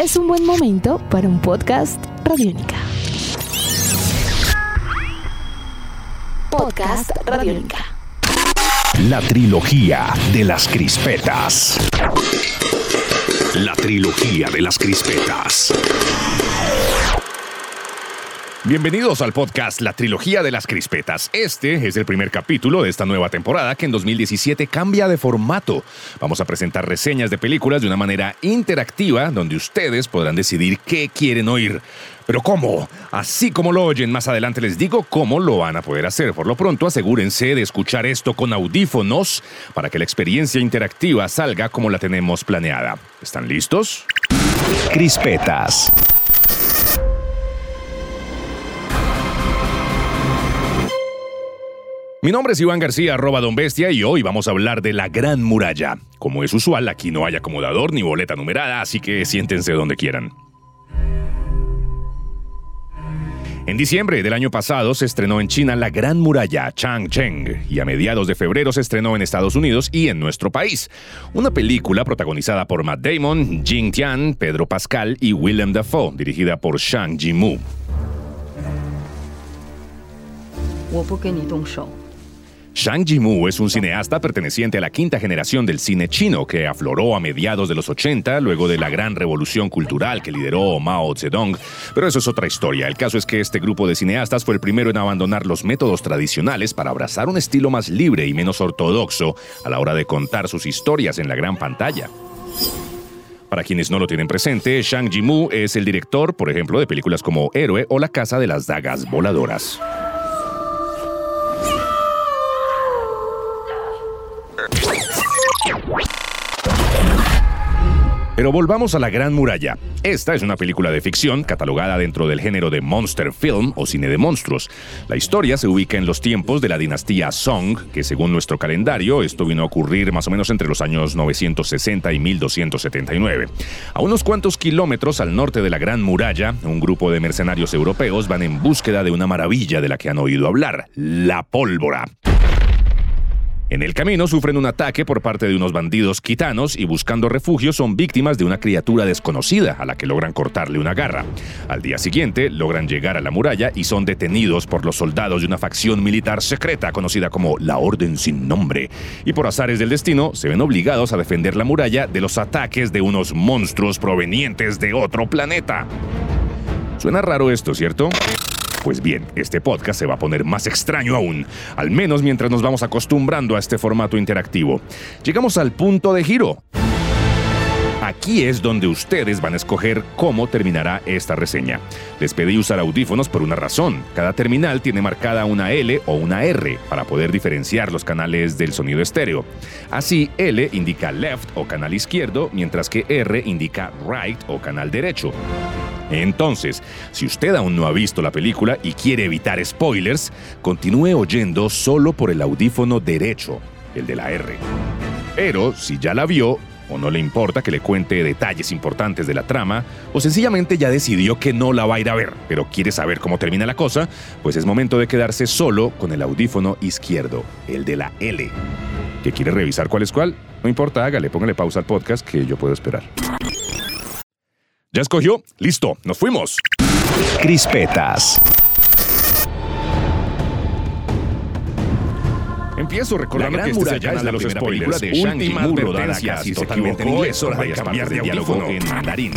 es un buen momento para un podcast Radiónica. Podcast Radiónica. La trilogía de las crispetas. La trilogía de las crispetas. Bienvenidos al podcast La Trilogía de las Crispetas. Este es el primer capítulo de esta nueva temporada que en 2017 cambia de formato. Vamos a presentar reseñas de películas de una manera interactiva donde ustedes podrán decidir qué quieren oír. Pero ¿cómo? Así como lo oyen, más adelante les digo cómo lo van a poder hacer. Por lo pronto, asegúrense de escuchar esto con audífonos para que la experiencia interactiva salga como la tenemos planeada. ¿Están listos? Crispetas. Mi nombre es Iván García, arroba Don Bestia, y hoy vamos a hablar de la Gran Muralla. Como es usual, aquí no hay acomodador ni boleta numerada, así que siéntense donde quieran. En diciembre del año pasado se estrenó en China La Gran Muralla Changcheng y a mediados de febrero se estrenó en Estados Unidos y en nuestro país. Una película protagonizada por Matt Damon, Jing Tian, Pedro Pascal y Willem Dafoe, dirigida por Shang Jimu. Shang Yimou es un cineasta perteneciente a la quinta generación del cine chino que afloró a mediados de los 80 luego de la gran revolución cultural que lideró Mao Zedong, pero eso es otra historia. El caso es que este grupo de cineastas fue el primero en abandonar los métodos tradicionales para abrazar un estilo más libre y menos ortodoxo a la hora de contar sus historias en la gran pantalla. Para quienes no lo tienen presente, Shang Yimou es el director, por ejemplo, de películas como Héroe o La Casa de las Dagas Voladoras. Pero volvamos a la Gran Muralla. Esta es una película de ficción catalogada dentro del género de monster film o cine de monstruos. La historia se ubica en los tiempos de la dinastía Song, que según nuestro calendario esto vino a ocurrir más o menos entre los años 960 y 1279. A unos cuantos kilómetros al norte de la Gran Muralla, un grupo de mercenarios europeos van en búsqueda de una maravilla de la que han oído hablar, la pólvora. En el camino sufren un ataque por parte de unos bandidos quitanos y buscando refugio son víctimas de una criatura desconocida a la que logran cortarle una garra. Al día siguiente logran llegar a la muralla y son detenidos por los soldados de una facción militar secreta conocida como la Orden Sin Nombre. Y por azares del destino se ven obligados a defender la muralla de los ataques de unos monstruos provenientes de otro planeta. Suena raro esto, ¿cierto? Pues bien, este podcast se va a poner más extraño aún, al menos mientras nos vamos acostumbrando a este formato interactivo. Llegamos al punto de giro. Aquí es donde ustedes van a escoger cómo terminará esta reseña. Les pedí usar audífonos por una razón. Cada terminal tiene marcada una L o una R para poder diferenciar los canales del sonido estéreo. Así, L indica left o canal izquierdo, mientras que R indica right o canal derecho. Entonces, si usted aún no ha visto la película y quiere evitar spoilers, continúe oyendo solo por el audífono derecho, el de la R. Pero si ya la vio, o no le importa que le cuente detalles importantes de la trama, o sencillamente ya decidió que no la va a ir a ver, pero quiere saber cómo termina la cosa, pues es momento de quedarse solo con el audífono izquierdo, el de la L. ¿Que quiere revisar cuál es cuál? No importa, hágale, póngale pausa al podcast que yo puedo esperar. ¿Ya escogió? Listo, nos fuimos. Crispetas. Empiezo recordando La Gran que este Muralla es es la los spoilers de última advertencia si se equivocó, es hora de cambiar de de diálogo en mandarín.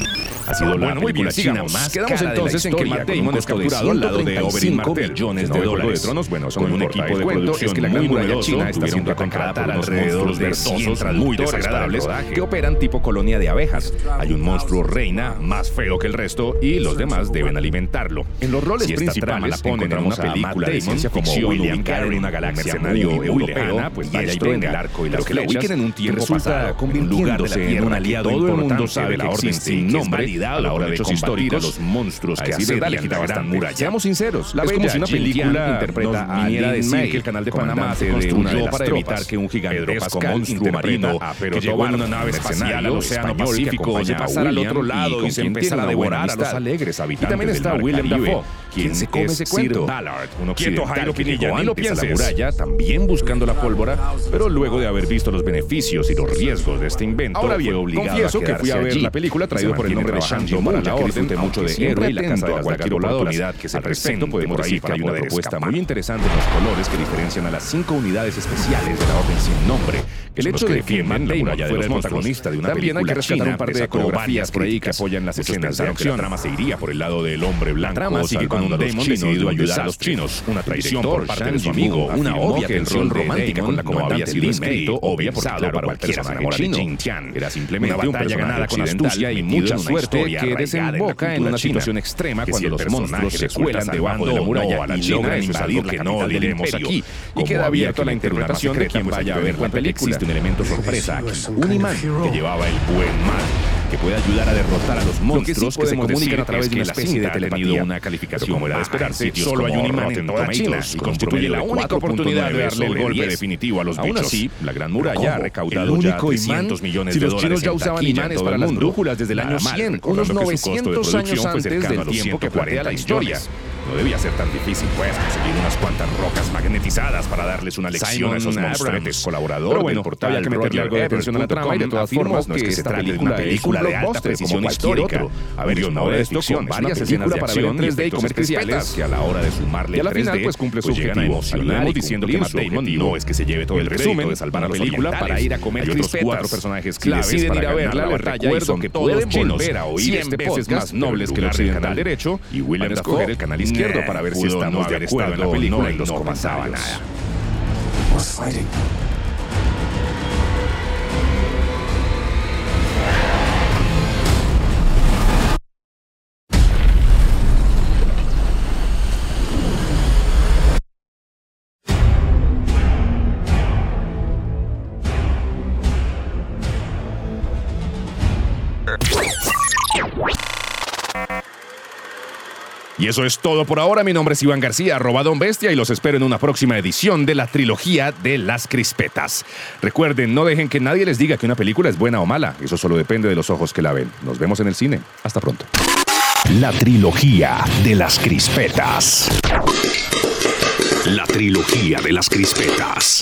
Ha sido la Bueno, muy bien, sigamos. más Quedamos de la entonces en que Matt Damon de capturado al lado de 135 Oberyn Martell, millones de Juego de dólares. Tronos, bueno, un equipo de producción es que la Gran Muralla China está siendo atacada por alrededor de verdosos 100 muy desagradables que operan tipo colonia de abejas. Hay un monstruo reina más feo que el resto y los demás deben alimentarlo. En los roles trama la principales ponen en una película de ciencia como ficción William ubicada en una un galaxia mercenario europeo, pues y y venga. el arco y las que la flechas ubiquen en un tiempo resulta pasado, convirtiéndose en un en un aliado todo el mundo sabe la orden sin y nombre a la hora de combatir históricos a los monstruos que le la Gran. Muralla. Seamos sinceros, La es como si una película interpreta a decir que el canal de Panamá se construyó para evitar que un gigantesco monstruo marino que llegó en una nave espacial al Océano Pacífico acompaña oye a pasar al William otro lado y y se tiene a devorar a los alegres Y habitantes también del está Caribe. Dafoe, ¿Quién se come es ese Sir cuento? Ballard, un Quieto, occidental Jairo que llegó ni lo antes a la pienses. muralla, también buscando la pólvora, pero luego de haber visto los beneficios y los riesgos de este invento, ahora bien, confieso que fui a ver la película traído por el nombre de Shang para la orden, de mucho de héroe y la casa de cualquier oportunidad que se presente, podemos decir que hay una propuesta muy interesante en los colores que diferencian a las cinco unidades especiales de la orden sin nombre. El hecho de que Matt Damon fuera el protagonista de una También hay que rescatar un par de coreografías por ahí que apoyan las escenas de acción. La trama se iría por el lado del hombre blanco, la trama sigue con un Damon decidido ayudar a los chinos, una traición por parte de su amigo, una obvia tensión romántica con la comandante había sido escrito obvia para cualquier personaje chino. Era simplemente una batalla ganada con astucia y mucha suerte que desemboca en una situación extrema cuando los monstruos se cuelan debajo de la muralla y logran invadir que no diremos aquí. Y queda abierto a la interpretación de quien vaya a ver la película un elemento sorpresa aquí. Un imán que llevaba el buen mal que puede ayudar a derrotar a los monstruos que, se comunican a través de una especie de telepatía. una calificación como era de esperarse, solo hay un imán en toda China y constituye la única oportunidad de darle el golpe definitivo a los bichos. Aún así, la Gran Muralla ha recaudado ya 300 millones de dólares. Si los chinos ya usaban imanes para las brújulas desde el año 100, unos 900 años antes del tiempo que plantea la historia. No debía ser tan difícil, pues, conseguir unas cuantas rocas magnetizadas para darles una lección a esos monstruetes colaboradores. Pero bueno, había que meterle algo de atención a la trama y de todas formas no es que se trate de una película de alta precisión histórica. A ver, yo no de esto con varias escenas de acción 3D y comerciales que a la hora de sumarle y a la final pues cumple su pues objetivo. Saludemos diciendo que Matt Damon no es que se lleve todo el resumen de salvar la película para ir a comer otros cuatro personajes claves para ir a verla. Les recuerdo que pueden volver a oír este veces más nobles que el occidental derecho y William escoger el canal izquierdo para ver si estamos de acuerdo en la película y no pasaba nada. Y eso es todo por ahora. Mi nombre es Iván García, arroba Don Bestia, y los espero en una próxima edición de la trilogía de las crispetas. Recuerden, no dejen que nadie les diga que una película es buena o mala. Eso solo depende de los ojos que la ven. Nos vemos en el cine. Hasta pronto. La trilogía de las crispetas. La trilogía de las crispetas.